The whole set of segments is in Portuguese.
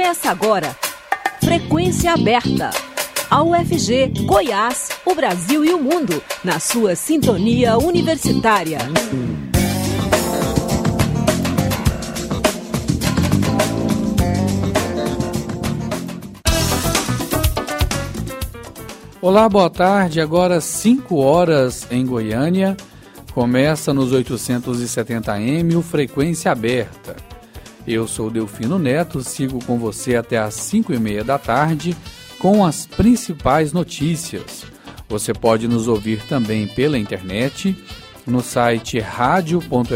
Começa agora. Frequência aberta. A UFG, Goiás, o Brasil e o mundo, na sua sintonia universitária. Olá, boa tarde. Agora 5 horas em Goiânia. Começa nos 870M o Frequência Aberta. Eu sou Delfino Neto, sigo com você até às 5 e meia da tarde com as principais notícias. Você pode nos ouvir também pela internet, no site radio.fg.br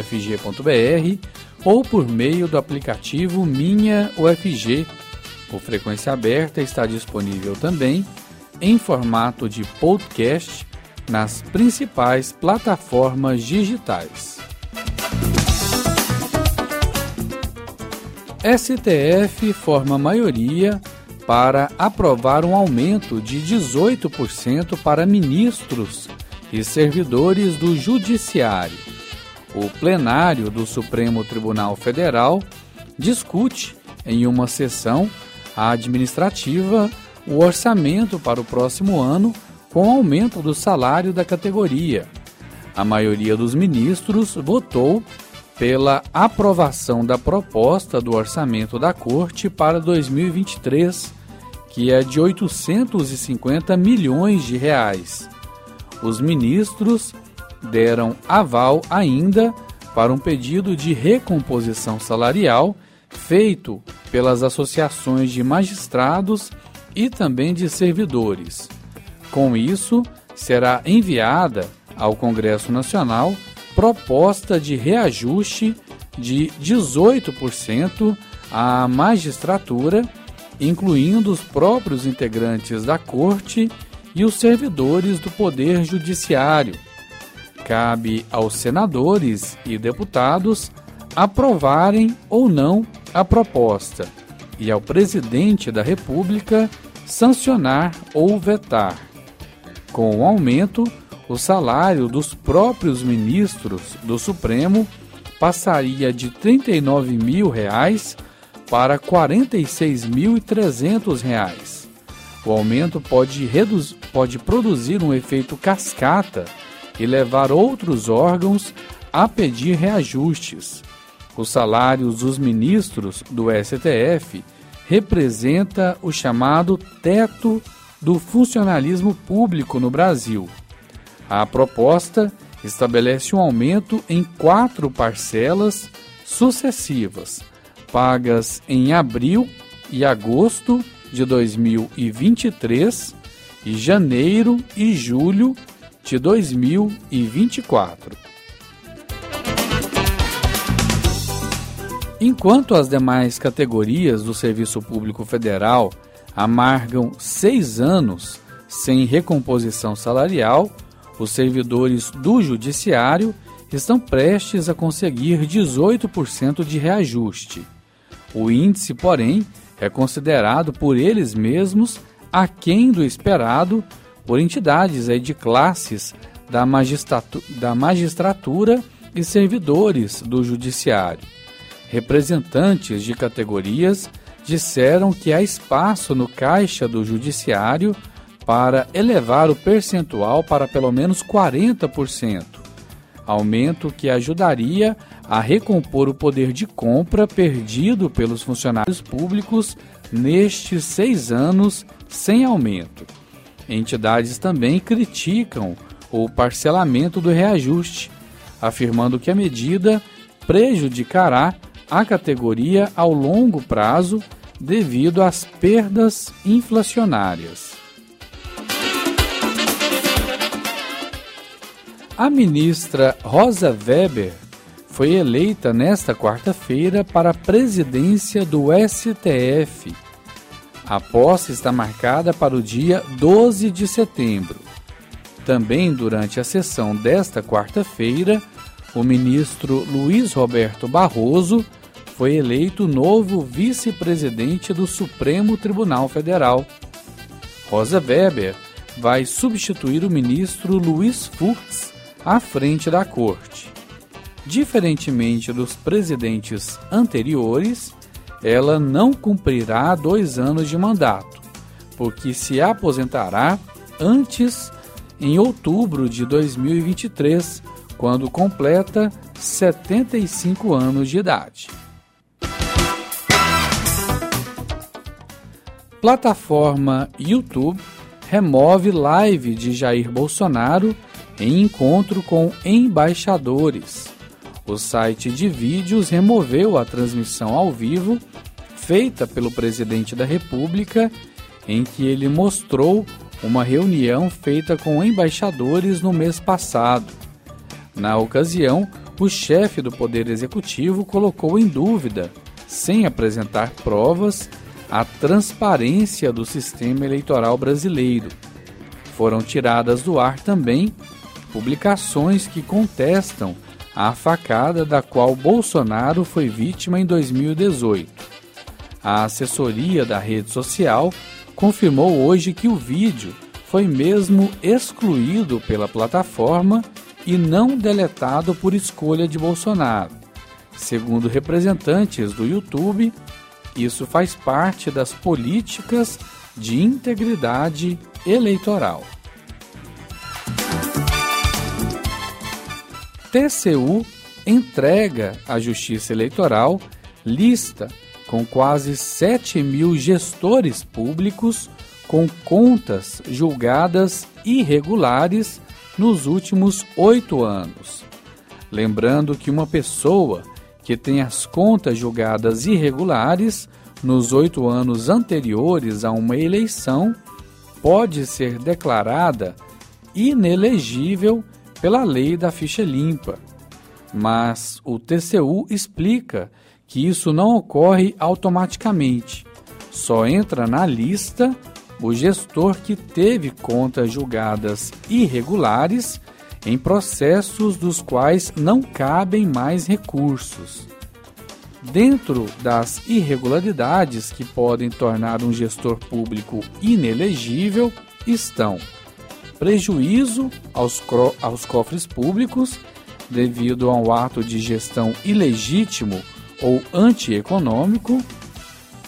ou por meio do aplicativo Minha UFG. O Frequência Aberta está disponível também em formato de podcast nas principais plataformas digitais. STF forma maioria para aprovar um aumento de 18% para ministros e servidores do Judiciário. O plenário do Supremo Tribunal Federal discute em uma sessão administrativa o orçamento para o próximo ano com aumento do salário da categoria. A maioria dos ministros votou pela aprovação da proposta do orçamento da Corte para 2023, que é de 850 milhões de reais. Os ministros deram aval ainda para um pedido de recomposição salarial feito pelas associações de magistrados e também de servidores. Com isso, será enviada ao Congresso Nacional proposta de reajuste de 18% à magistratura, incluindo os próprios integrantes da Corte e os servidores do Poder Judiciário. Cabe aos senadores e deputados aprovarem ou não a proposta e ao presidente da República sancionar ou vetar. Com o aumento, o salário dos próprios ministros do Supremo passaria de 39 mil reais para 46.300 reais. O aumento pode, pode produzir um efeito cascata e levar outros órgãos a pedir reajustes. Os salários dos ministros do STF representa o chamado teto do funcionalismo público no Brasil. A proposta estabelece um aumento em quatro parcelas sucessivas, pagas em abril e agosto de 2023 e janeiro e julho de 2024. Enquanto as demais categorias do Serviço Público Federal amargam seis anos sem recomposição salarial, os servidores do Judiciário estão prestes a conseguir 18% de reajuste. O índice, porém, é considerado por eles mesmos aquém do esperado por entidades de classes da, da magistratura e servidores do Judiciário. Representantes de categorias disseram que há espaço no caixa do Judiciário para elevar o percentual para pelo menos 40%, aumento que ajudaria a recompor o poder de compra perdido pelos funcionários públicos nestes seis anos sem aumento. Entidades também criticam o parcelamento do reajuste, afirmando que a medida prejudicará a categoria ao longo prazo devido às perdas inflacionárias. A ministra Rosa Weber foi eleita nesta quarta-feira para a presidência do STF. A posse está marcada para o dia 12 de setembro. Também durante a sessão desta quarta-feira, o ministro Luiz Roberto Barroso foi eleito novo vice-presidente do Supremo Tribunal Federal. Rosa Weber vai substituir o ministro Luiz Fux à frente da corte. Diferentemente dos presidentes anteriores, ela não cumprirá dois anos de mandato, porque se aposentará antes, em outubro de 2023, quando completa 75 anos de idade. Plataforma YouTube remove live de Jair Bolsonaro em encontro com embaixadores. O site de vídeos removeu a transmissão ao vivo feita pelo presidente da República, em que ele mostrou uma reunião feita com embaixadores no mês passado. Na ocasião, o chefe do Poder Executivo colocou em dúvida, sem apresentar provas, a transparência do sistema eleitoral brasileiro. Foram tiradas do ar também publicações que contestam a facada da qual Bolsonaro foi vítima em 2018. A assessoria da rede social confirmou hoje que o vídeo foi mesmo excluído pela plataforma e não deletado por escolha de Bolsonaro. Segundo representantes do YouTube, isso faz parte das políticas de integridade eleitoral. TCU entrega à Justiça Eleitoral lista com quase 7 mil gestores públicos com contas julgadas irregulares nos últimos oito anos. Lembrando que uma pessoa que tem as contas julgadas irregulares nos oito anos anteriores a uma eleição pode ser declarada inelegível pela lei da ficha limpa. Mas o TCU explica que isso não ocorre automaticamente. Só entra na lista o gestor que teve contas julgadas irregulares em processos dos quais não cabem mais recursos. Dentro das irregularidades que podem tornar um gestor público inelegível estão prejuízo aos, aos cofres públicos devido a um ato de gestão ilegítimo ou antieconômico,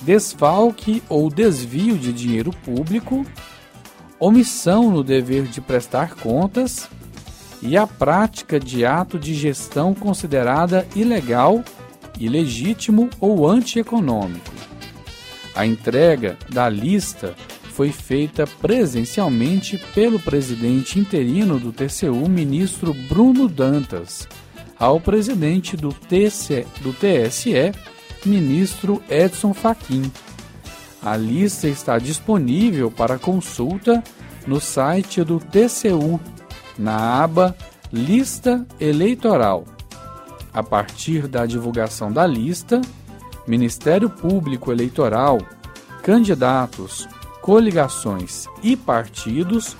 desfalque ou desvio de dinheiro público, omissão no dever de prestar contas e a prática de ato de gestão considerada ilegal, ilegítimo ou antieconômico. A entrega da lista foi feita presencialmente pelo presidente interino do TCU, ministro Bruno Dantas, ao presidente do, TC, do TSE, ministro Edson Fachin. A lista está disponível para consulta no site do TCU, na aba Lista Eleitoral. A partir da divulgação da lista, Ministério Público Eleitoral, candidatos, coligações e partidos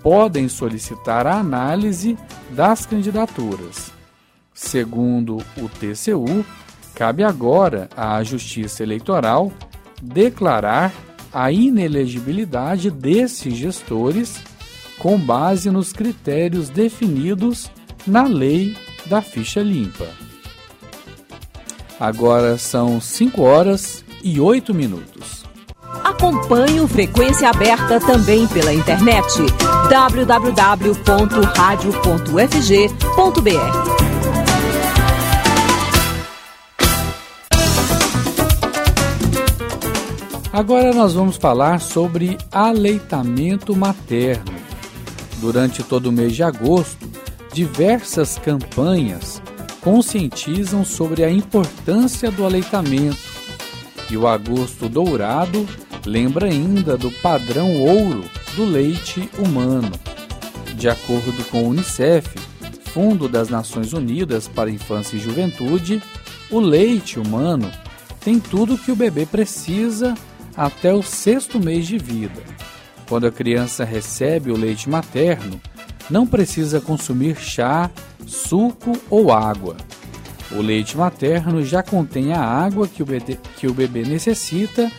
podem solicitar a análise das candidaturas. Segundo o TCU, cabe agora à Justiça Eleitoral declarar a inelegibilidade desses gestores com base nos critérios definidos na lei da ficha limpa. Agora são 5 horas e 8 minutos. Acompanhe o Frequência Aberta também pela internet www.radio.fg.br. Agora nós vamos falar sobre aleitamento materno. Durante todo o mês de agosto, diversas campanhas conscientizam sobre a importância do aleitamento. E o Agosto Dourado lembra ainda do padrão ouro do leite humano. De acordo com o Unicef, Fundo das Nações Unidas para Infância e Juventude, o leite humano tem tudo o que o bebê precisa até o sexto mês de vida. Quando a criança recebe o leite materno, não precisa consumir chá, suco ou água. O leite materno já contém a água que o bebê, que o bebê necessita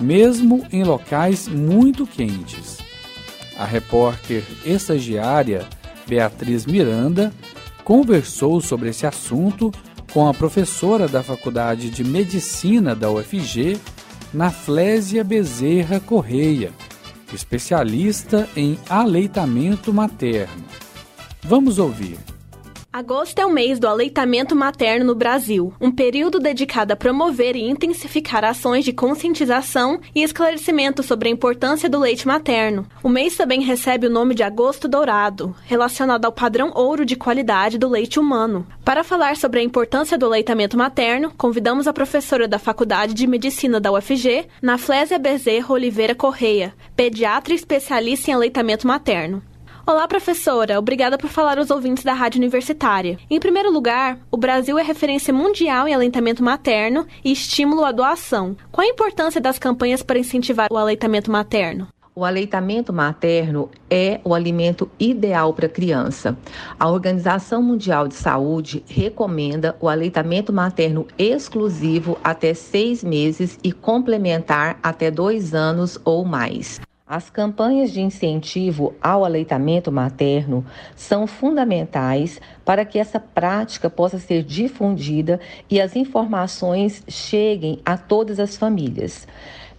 mesmo em locais muito quentes. A repórter estagiária Beatriz Miranda conversou sobre esse assunto com a professora da Faculdade de Medicina da UFG, Naflésia Bezerra Correia, especialista em aleitamento materno. Vamos ouvir. Agosto é o mês do aleitamento materno no Brasil, um período dedicado a promover e intensificar ações de conscientização e esclarecimento sobre a importância do leite materno. O mês também recebe o nome de Agosto Dourado, relacionado ao padrão ouro de qualidade do leite humano. Para falar sobre a importância do aleitamento materno, convidamos a professora da Faculdade de Medicina da UFG, Naflésia Bezerra Oliveira Correia, pediatra especialista em aleitamento materno. Olá, professora. Obrigada por falar aos ouvintes da Rádio Universitária. Em primeiro lugar, o Brasil é referência mundial em aleitamento materno e estímulo à doação. Qual a importância das campanhas para incentivar o aleitamento materno? O aleitamento materno é o alimento ideal para a criança. A Organização Mundial de Saúde recomenda o aleitamento materno exclusivo até seis meses e complementar até dois anos ou mais. As campanhas de incentivo ao aleitamento materno são fundamentais para que essa prática possa ser difundida e as informações cheguem a todas as famílias.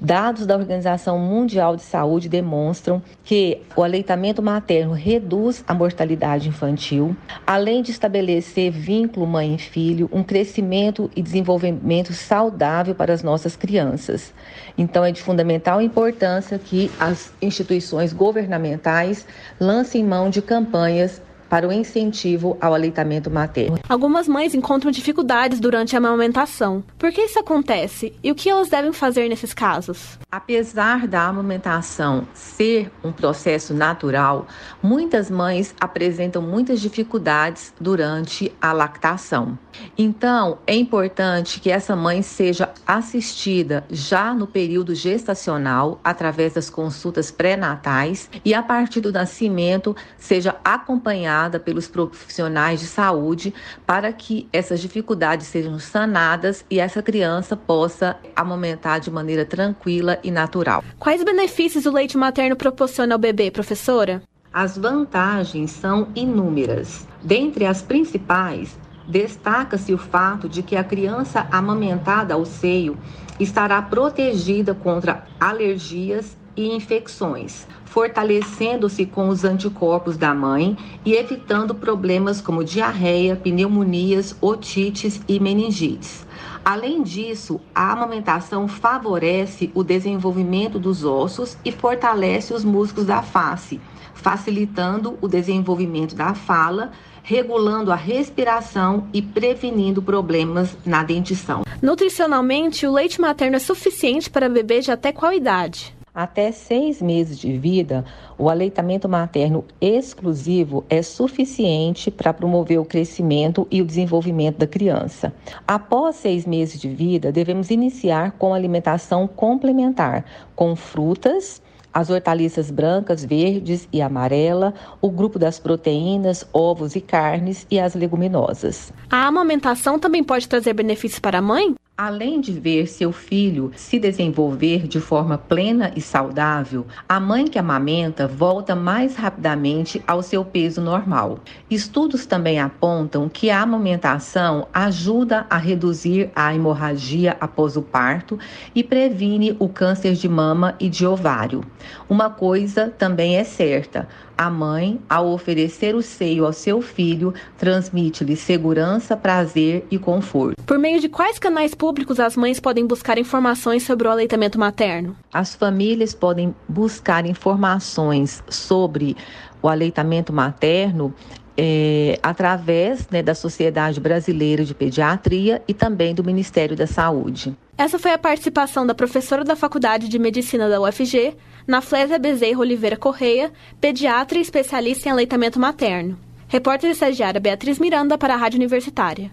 Dados da Organização Mundial de Saúde demonstram que o aleitamento materno reduz a mortalidade infantil, além de estabelecer vínculo mãe e filho, um crescimento e desenvolvimento saudável para as nossas crianças. Então, é de fundamental importância que as instituições governamentais lancem mão de campanhas para o incentivo ao aleitamento materno. Algumas mães encontram dificuldades durante a amamentação. Por que isso acontece e o que elas devem fazer nesses casos? Apesar da amamentação ser um processo natural, muitas mães apresentam muitas dificuldades durante a lactação. Então, é importante que essa mãe seja assistida já no período gestacional, através das consultas pré-natais, e a partir do nascimento seja acompanhada pelos profissionais de saúde para que essas dificuldades sejam sanadas e essa criança possa amamentar de maneira tranquila e natural. Quais benefícios o leite materno proporciona ao bebê, professora? As vantagens são inúmeras. Dentre as principais, destaca-se o fato de que a criança amamentada ao seio estará protegida contra alergias e infecções, fortalecendo-se com os anticorpos da mãe e evitando problemas como diarreia, pneumonias, otites e meningites. Além disso, a amamentação favorece o desenvolvimento dos ossos e fortalece os músculos da face, facilitando o desenvolvimento da fala, regulando a respiração e prevenindo problemas na dentição. Nutricionalmente, o leite materno é suficiente para bebês de até qual idade? Até seis meses de vida, o aleitamento materno exclusivo é suficiente para promover o crescimento e o desenvolvimento da criança. Após seis meses de vida, devemos iniciar com alimentação complementar, com frutas, as hortaliças brancas, verdes e amarela, o grupo das proteínas, ovos e carnes e as leguminosas. A amamentação também pode trazer benefícios para a mãe? Além de ver seu filho se desenvolver de forma plena e saudável, a mãe que amamenta volta mais rapidamente ao seu peso normal. Estudos também apontam que a amamentação ajuda a reduzir a hemorragia após o parto e previne o câncer de mama e de ovário. Uma coisa também é certa: a mãe, ao oferecer o seio ao seu filho, transmite-lhe segurança, prazer e conforto. Por meio de quais canais públicos as mães podem buscar informações sobre o aleitamento materno? As famílias podem buscar informações sobre o aleitamento materno é, através né, da Sociedade Brasileira de Pediatria e também do Ministério da Saúde. Essa foi a participação da professora da Faculdade de Medicina da UFG, Naflésia Bezerra Oliveira Correia, pediatra e especialista em aleitamento materno. Repórter estagiária Beatriz Miranda para a Rádio Universitária.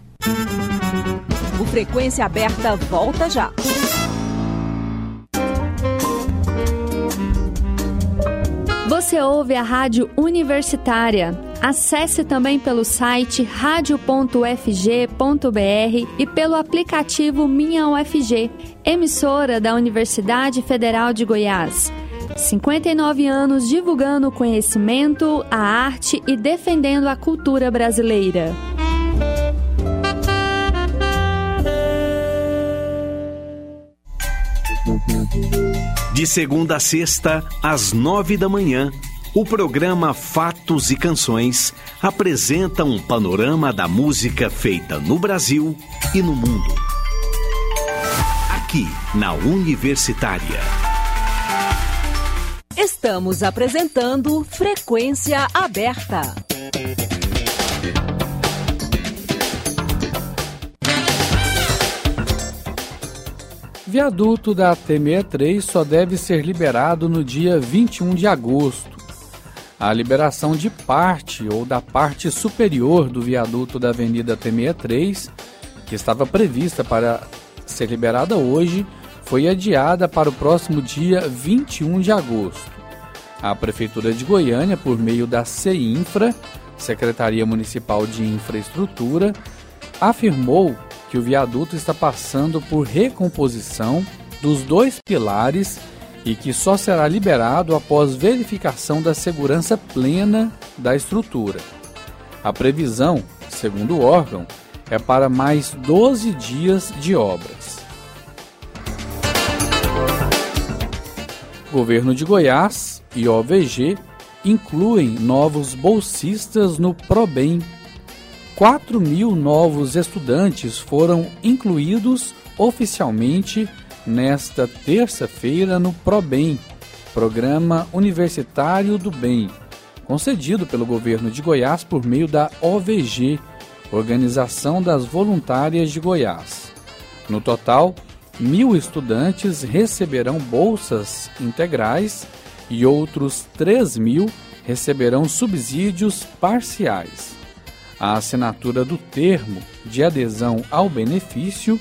O Frequência Aberta volta já. Você ouve a Rádio Universitária. Acesse também pelo site radio.fg.br e pelo aplicativo Minha UFG, emissora da Universidade Federal de Goiás. 59 anos divulgando o conhecimento, a arte e defendendo a cultura brasileira. De segunda a sexta, às nove da manhã o programa Fatos e Canções apresenta um panorama da música feita no Brasil e no mundo. Aqui, na Universitária. Estamos apresentando Frequência Aberta. Viaduto da T63 só deve ser liberado no dia 21 de agosto. A liberação de parte ou da parte superior do viaduto da Avenida T63, que estava prevista para ser liberada hoje, foi adiada para o próximo dia 21 de agosto. A Prefeitura de Goiânia, por meio da CEINFRA, Secretaria Municipal de Infraestrutura, afirmou que o viaduto está passando por recomposição dos dois pilares e que só será liberado após verificação da segurança plena da estrutura. A previsão, segundo o órgão, é para mais 12 dias de obras. Governo de Goiás e OVG incluem novos bolsistas no ProBem 4 mil novos estudantes foram incluídos oficialmente nesta terça-feira no ProBem, Programa Universitário do Bem, concedido pelo governo de Goiás por meio da OVG, Organização das Voluntárias de Goiás. No total, mil estudantes receberão bolsas integrais e outros 3 mil receberão subsídios parciais a assinatura do termo de adesão ao benefício,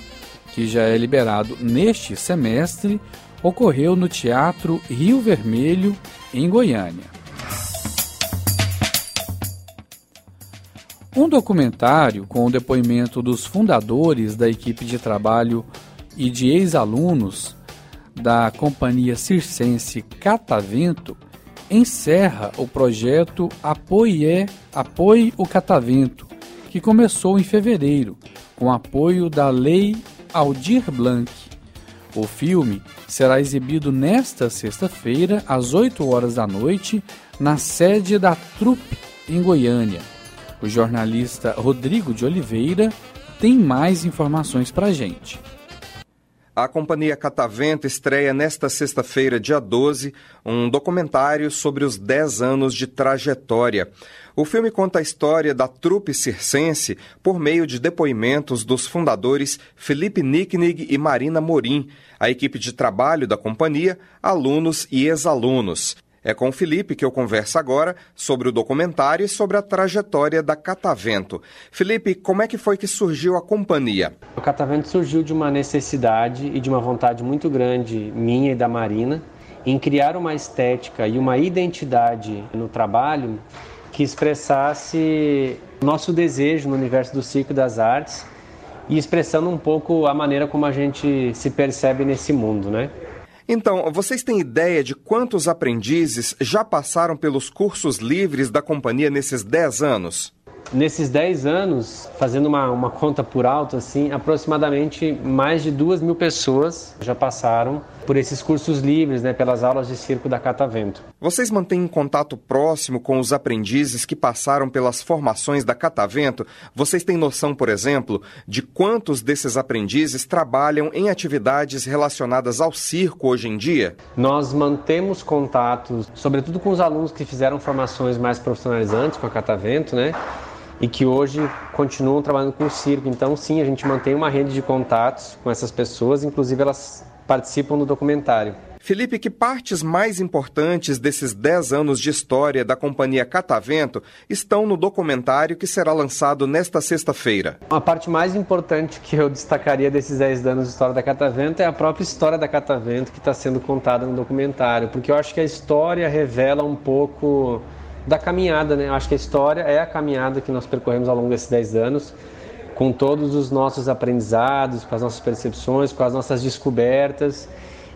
que já é liberado neste semestre, ocorreu no Teatro Rio Vermelho, em Goiânia. Um documentário com o depoimento dos fundadores da equipe de trabalho e de ex-alunos da companhia circense Catavento encerra o projeto Apoie, Apoie o Catavento, que começou em fevereiro, com apoio da Lei Aldir Blanc. O filme será exibido nesta sexta-feira, às 8 horas da noite, na sede da Trupe, em Goiânia. O jornalista Rodrigo de Oliveira tem mais informações para a gente. A companhia Catavento estreia nesta sexta-feira, dia 12, um documentário sobre os 10 anos de trajetória. O filme conta a história da trupe circense por meio de depoimentos dos fundadores Felipe Nicknig e Marina Morim, a equipe de trabalho da companhia, alunos e ex-alunos. É com o Felipe que eu converso agora sobre o documentário e sobre a trajetória da Catavento. Felipe, como é que foi que surgiu a companhia? O Catavento surgiu de uma necessidade e de uma vontade muito grande minha e da Marina em criar uma estética e uma identidade no trabalho que expressasse nosso desejo no universo do circo das artes e expressando um pouco a maneira como a gente se percebe nesse mundo, né? Então, vocês têm ideia de quantos aprendizes já passaram pelos cursos livres da companhia nesses 10 anos? Nesses 10 anos, fazendo uma, uma conta por alto, assim, aproximadamente mais de duas mil pessoas já passaram por esses cursos livres, né, pelas aulas de circo da Catavento. Vocês mantêm contato próximo com os aprendizes que passaram pelas formações da Catavento? Vocês têm noção, por exemplo, de quantos desses aprendizes trabalham em atividades relacionadas ao circo hoje em dia? Nós mantemos contatos, sobretudo com os alunos que fizeram formações mais profissionalizantes com a Catavento, né? E que hoje continuam trabalhando com o circo. Então, sim, a gente mantém uma rede de contatos com essas pessoas, inclusive elas participam do documentário. Felipe, que partes mais importantes desses 10 anos de história da companhia Catavento estão no documentário que será lançado nesta sexta-feira? A parte mais importante que eu destacaria desses 10 anos de história da Catavento é a própria história da Catavento que está sendo contada no documentário, porque eu acho que a história revela um pouco da caminhada, né? Acho que a história é a caminhada que nós percorremos ao longo desses 10 anos, com todos os nossos aprendizados, com as nossas percepções, com as nossas descobertas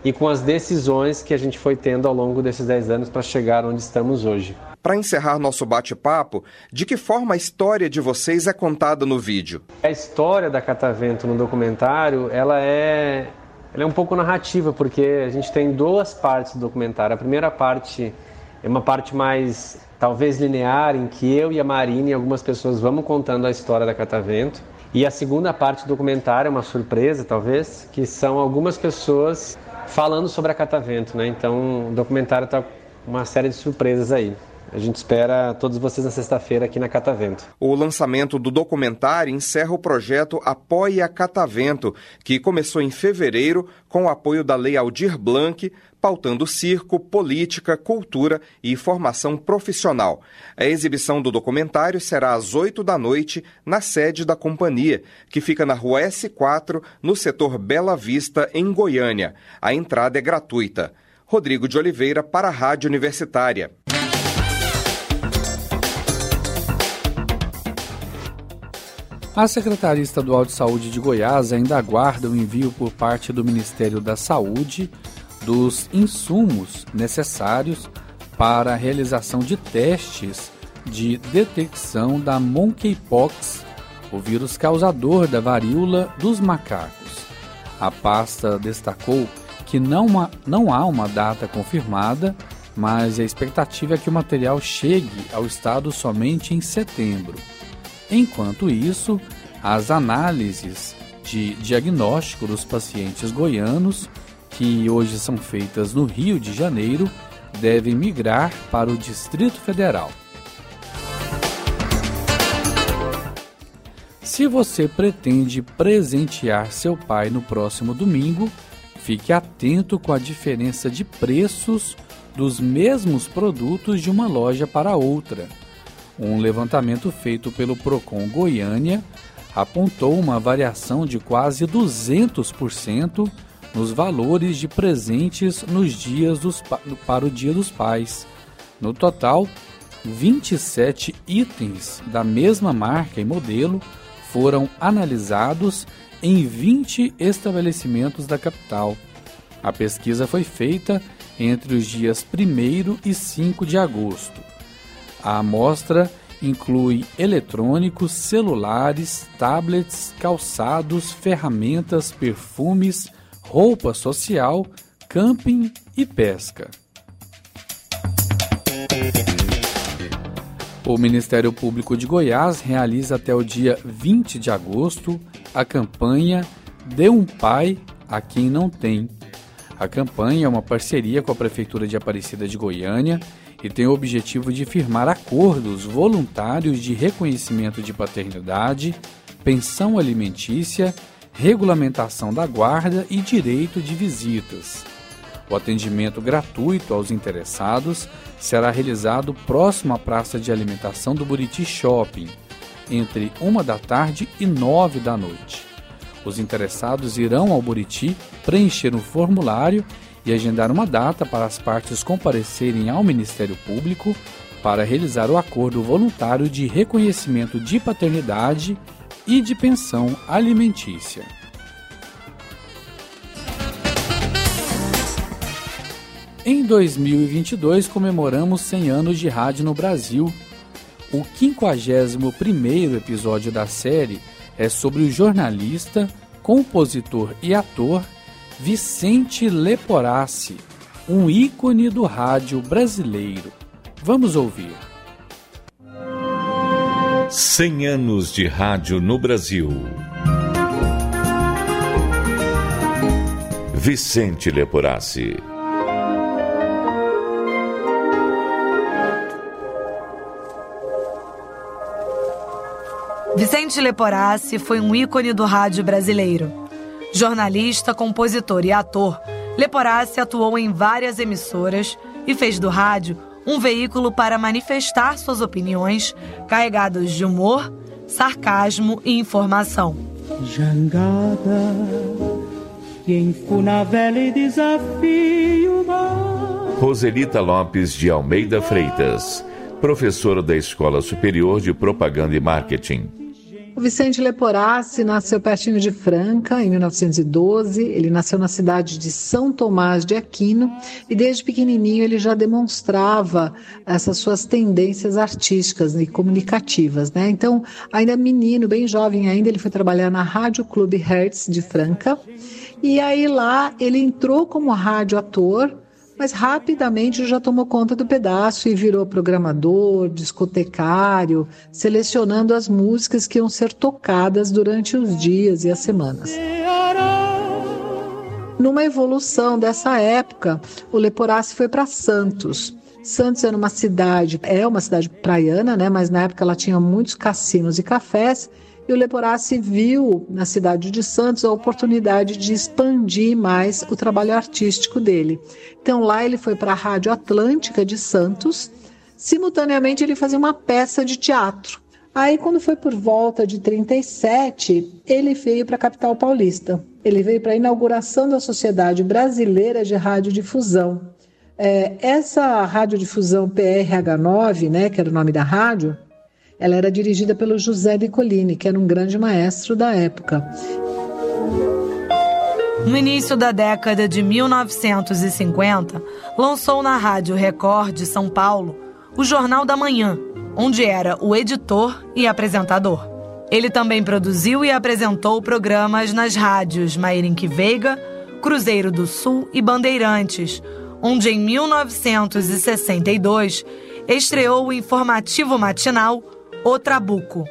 e com as decisões que a gente foi tendo ao longo desses 10 anos para chegar onde estamos hoje. Para encerrar nosso bate-papo, de que forma a história de vocês é contada no vídeo? A história da Catavento no documentário, ela é ela é um pouco narrativa, porque a gente tem duas partes do documentário. A primeira parte é uma parte mais, talvez, linear, em que eu e a Marina e algumas pessoas vamos contando a história da Catavento. E a segunda parte do documentário é uma surpresa, talvez, que são algumas pessoas falando sobre a Catavento, né? Então, o documentário está uma série de surpresas aí. A gente espera todos vocês na sexta-feira aqui na Catavento. O lançamento do documentário encerra o projeto Apoie a Catavento, que começou em fevereiro com o apoio da Lei Aldir Blanc, pautando circo, política, cultura e formação profissional. A exibição do documentário será às 8 da noite na sede da companhia, que fica na rua S4, no setor Bela Vista, em Goiânia. A entrada é gratuita. Rodrigo de Oliveira para a Rádio Universitária. A Secretaria Estadual de Saúde de Goiás ainda aguarda o envio por parte do Ministério da Saúde dos insumos necessários para a realização de testes de detecção da monkeypox, o vírus causador da varíola dos macacos. A pasta destacou que não, não há uma data confirmada, mas a expectativa é que o material chegue ao estado somente em setembro. Enquanto isso, as análises de diagnóstico dos pacientes goianos, que hoje são feitas no Rio de Janeiro, devem migrar para o Distrito Federal. Se você pretende presentear seu pai no próximo domingo, fique atento com a diferença de preços dos mesmos produtos de uma loja para outra. Um levantamento feito pelo Procon Goiânia apontou uma variação de quase 200% nos valores de presentes nos dias dos, para o Dia dos Pais. No total, 27 itens da mesma marca e modelo foram analisados em 20 estabelecimentos da capital. A pesquisa foi feita entre os dias 1 e 5 de agosto. A amostra inclui eletrônicos, celulares, tablets, calçados, ferramentas, perfumes, roupa social, camping e pesca. O Ministério Público de Goiás realiza até o dia 20 de agosto a campanha Dê um Pai a Quem Não Tem. A campanha é uma parceria com a Prefeitura de Aparecida de Goiânia e tem o objetivo de firmar acordos voluntários de reconhecimento de paternidade, pensão alimentícia, regulamentação da guarda e direito de visitas. O atendimento gratuito aos interessados será realizado próximo à praça de alimentação do Buriti Shopping, entre uma da tarde e nove da noite. Os interessados irão ao Buriti preencher um formulário e agendar uma data para as partes comparecerem ao Ministério Público para realizar o acordo voluntário de reconhecimento de paternidade e de pensão alimentícia. Em 2022 comemoramos 100 anos de rádio no Brasil. O 51º episódio da série é sobre o jornalista, compositor e ator Vicente Leporassi, um ícone do rádio brasileiro. Vamos ouvir. 100 anos de rádio no Brasil. Vicente Leporassi. Vicente Leporassi foi um ícone do rádio brasileiro. Jornalista, compositor e ator, Leporassi atuou em várias emissoras e fez do rádio um veículo para manifestar suas opiniões carregadas de humor, sarcasmo e informação. Jangada, e desafio Roselita Lopes de Almeida Freitas, professora da Escola Superior de Propaganda e Marketing. O Vicente Leporassi nasceu pertinho de Franca, em 1912. Ele nasceu na cidade de São Tomás de Aquino e desde pequenininho ele já demonstrava essas suas tendências artísticas e comunicativas, né? Então, ainda menino, bem jovem ainda, ele foi trabalhar na Rádio Clube Hertz de Franca E aí lá ele entrou como rádio ator, mas rapidamente já tomou conta do pedaço e virou programador, discotecário, selecionando as músicas que iam ser tocadas durante os dias e as semanas. Numa evolução dessa época, o Leporassi foi para Santos. Santos era uma cidade, é uma cidade praiana, né? Mas na época ela tinha muitos cassinos e cafés. E o Leporassi viu na cidade de Santos a oportunidade de expandir mais o trabalho artístico dele. Então lá ele foi para a Rádio Atlântica de Santos. Simultaneamente ele fazia uma peça de teatro. Aí quando foi por volta de 37, ele veio para a capital paulista. Ele veio para a inauguração da Sociedade Brasileira de Radiodifusão. É, essa radiodifusão PRH9, né, que era o nome da rádio, ela era dirigida pelo José de Colini, que era um grande maestro da época. No início da década de 1950, lançou na Rádio Record de São Paulo o Jornal da Manhã, onde era o editor e apresentador. Ele também produziu e apresentou programas nas rádios Mairink Veiga, Cruzeiro do Sul e Bandeirantes, onde em 1962 estreou o informativo matinal O Trabuco.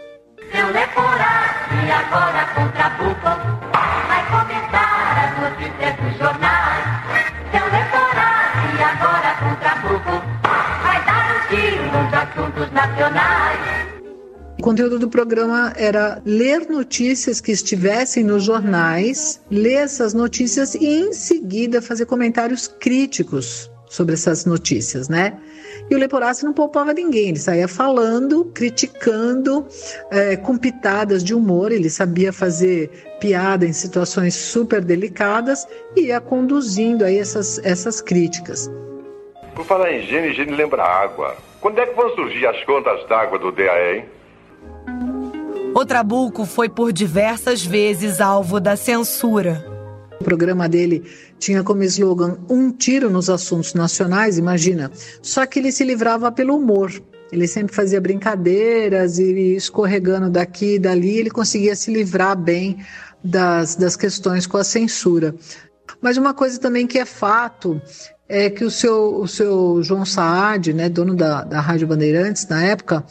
Seu e agora com Trabuco, vai comentar as notícias dos jornais. Seu e agora com Trabuco, vai dar um tiro nos assuntos nacionais. O conteúdo do programa era ler notícias que estivessem nos jornais, ler essas notícias e em seguida fazer comentários críticos sobre essas notícias, né? E o Leporassi não poupava ninguém, ele saía falando, criticando, é, com pitadas de humor, ele sabia fazer piada em situações super delicadas e ia conduzindo aí essas, essas críticas. Por falar em higiene, higiene lembra água. Quando é que vão surgir as contas d'água do DAE, hein? O Trabuco foi por diversas vezes alvo da censura. O programa dele tinha como slogan um tiro nos assuntos nacionais, imagina. Só que ele se livrava pelo humor. Ele sempre fazia brincadeiras e escorregando daqui e dali, ele conseguia se livrar bem das, das questões com a censura. Mas uma coisa também que é fato é que o seu, o seu João Saad, né, dono da, da Rádio Bandeirantes na época,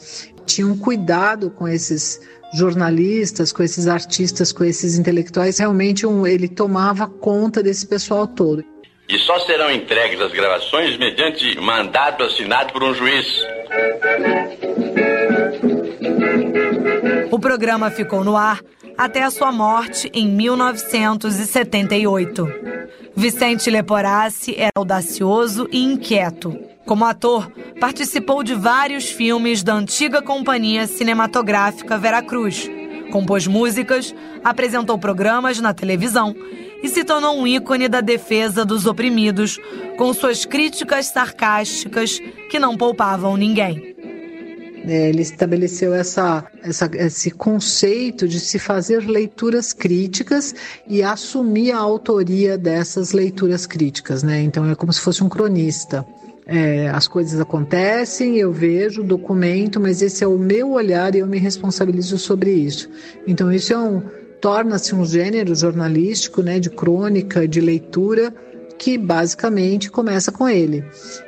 tinha um cuidado com esses jornalistas, com esses artistas, com esses intelectuais, realmente um, ele tomava conta desse pessoal todo. E só serão entregues as gravações mediante mandato assinado por um juiz. O programa ficou no ar até a sua morte em 1978. Vicente Leporassi era audacioso e inquieto. Como ator, participou de vários filmes da antiga companhia cinematográfica Veracruz. Compôs músicas, apresentou programas na televisão e se tornou um ícone da defesa dos oprimidos, com suas críticas sarcásticas que não poupavam ninguém. É, ele estabeleceu essa, essa, esse conceito de se fazer leituras críticas e assumir a autoria dessas leituras críticas, né? Então é como se fosse um cronista. É, as coisas acontecem, eu vejo, documento, mas esse é o meu olhar e eu me responsabilizo sobre isso. Então isso é um torna-se um gênero jornalístico, né, de crônica, de leitura que basicamente começa com ele.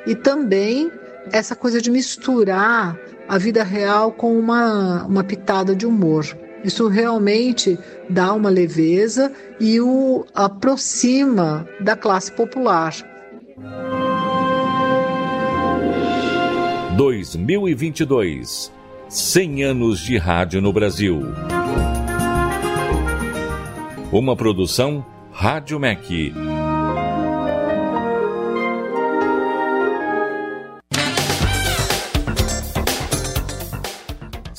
E também essa coisa de misturar a vida real com uma, uma pitada de humor. Isso realmente dá uma leveza e o aproxima da classe popular. 2022 100 anos de rádio no Brasil. Uma produção Rádio MEC.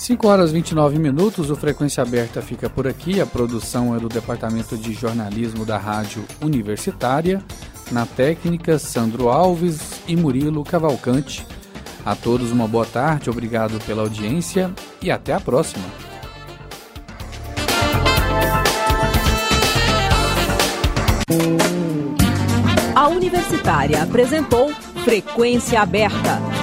5 horas e 29 minutos, o Frequência Aberta fica por aqui. A produção é do Departamento de Jornalismo da Rádio Universitária. Na técnica, Sandro Alves e Murilo Cavalcante. A todos uma boa tarde, obrigado pela audiência e até a próxima. A Universitária apresentou Frequência Aberta.